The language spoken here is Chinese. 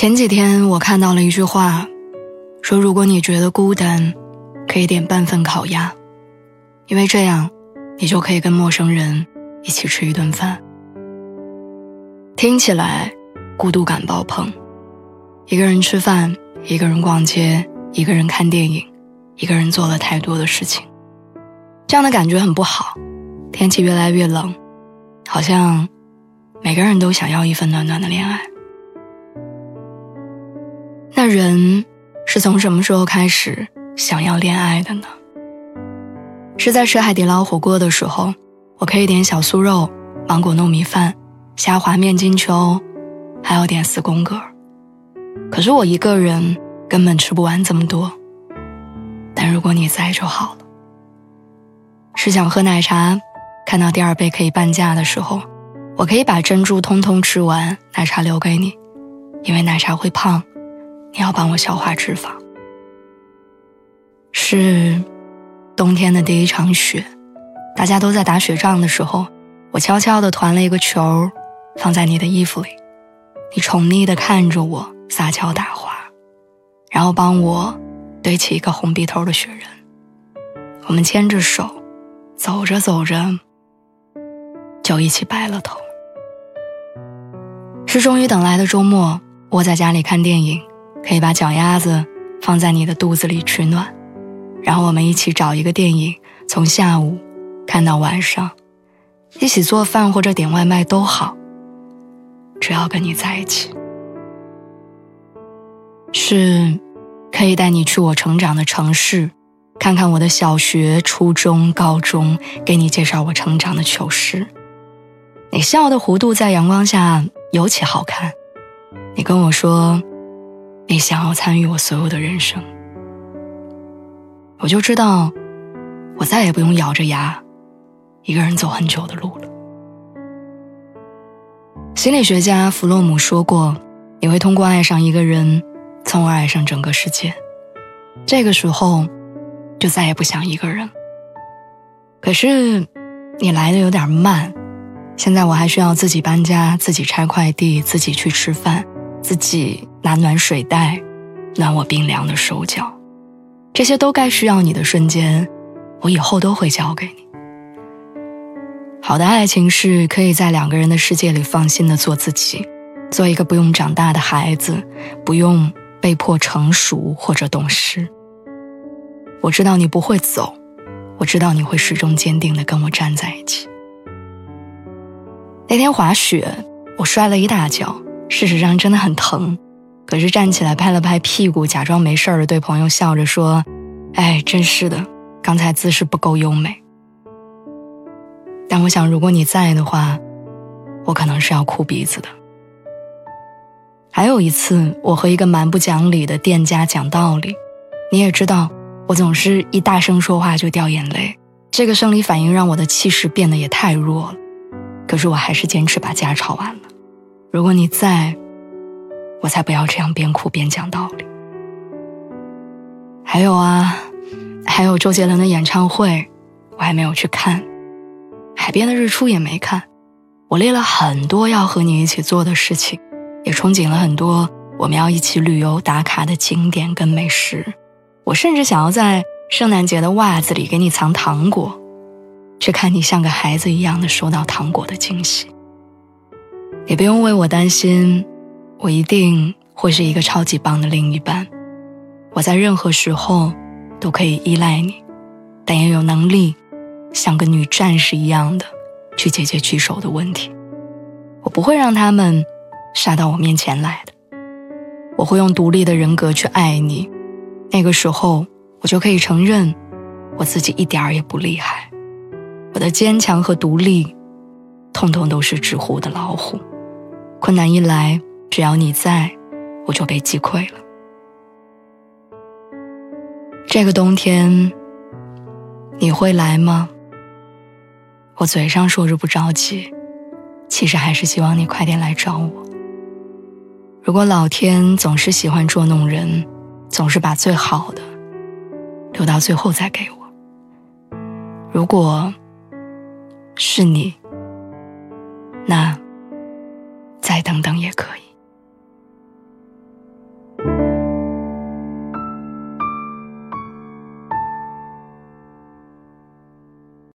前几天我看到了一句话，说如果你觉得孤单，可以点半份烤鸭，因为这样，你就可以跟陌生人一起吃一顿饭。听起来，孤独感爆棚，一个人吃饭，一个人逛街，一个人看电影，一个人做了太多的事情，这样的感觉很不好。天气越来越冷，好像每个人都想要一份暖暖的恋爱。人是从什么时候开始想要恋爱的呢？是在吃海底捞火锅的时候，我可以点小酥肉、芒果糯米饭、虾滑面筋球，还有点四宫格。可是我一个人根本吃不完这么多。但如果你在就好了。是想喝奶茶，看到第二杯可以半价的时候，我可以把珍珠通通吃完，奶茶留给你，因为奶茶会胖。你要帮我消化脂肪。是冬天的第一场雪，大家都在打雪仗的时候，我悄悄地团了一个球，放在你的衣服里。你宠溺地看着我撒娇打滑，然后帮我堆起一个红鼻头的雪人。我们牵着手，走着走着，就一起白了头。是终于等来的周末，窝在家里看电影。可以把脚丫子放在你的肚子里取暖，然后我们一起找一个电影，从下午看到晚上，一起做饭或者点外卖都好，只要跟你在一起。是，可以带你去我成长的城市，看看我的小学、初中、高中，给你介绍我成长的糗事。你笑的弧度在阳光下尤其好看。你跟我说。你想要参与我所有的人生，我就知道，我再也不用咬着牙，一个人走很久的路了。心理学家弗洛姆说过，你会通过爱上一个人，从而爱上整个世界。这个时候，就再也不想一个人。可是，你来的有点慢，现在我还需要自己搬家，自己拆快递，自己去吃饭。自己拿暖水袋暖我冰凉的手脚，这些都该需要你的瞬间，我以后都会交给你。好的爱情是可以在两个人的世界里放心的做自己，做一个不用长大的孩子，不用被迫成熟或者懂事。我知道你不会走，我知道你会始终坚定的跟我站在一起。那天滑雪，我摔了一大跤。事实上真的很疼，可是站起来拍了拍屁股，假装没事儿的对朋友笑着说：“哎，真是的，刚才姿势不够优美。”但我想，如果你在的话，我可能是要哭鼻子的。还有一次，我和一个蛮不讲理的店家讲道理，你也知道，我总是一大声说话就掉眼泪，这个生理反应让我的气势变得也太弱了。可是我还是坚持把架吵完了。如果你在，我才不要这样边哭边讲道理。还有啊，还有周杰伦的演唱会，我还没有去看；海边的日出也没看。我列了很多要和你一起做的事情，也憧憬了很多我们要一起旅游打卡的景点跟美食。我甚至想要在圣诞节的袜子里给你藏糖果，去看你像个孩子一样的收到糖果的惊喜。也不用为我担心，我一定会是一个超级棒的另一半。我在任何时候都可以依赖你，但也有能力像个女战士一样的去解决棘手的问题。我不会让他们杀到我面前来的。我会用独立的人格去爱你，那个时候我就可以承认我自己一点儿也不厉害。我的坚强和独立。通通都是纸糊的老虎。困难一来，只要你在，我就被击溃了。这个冬天，你会来吗？我嘴上说着不着急，其实还是希望你快点来找我。如果老天总是喜欢捉弄人，总是把最好的留到最后再给我，如果是你，那等等也可以。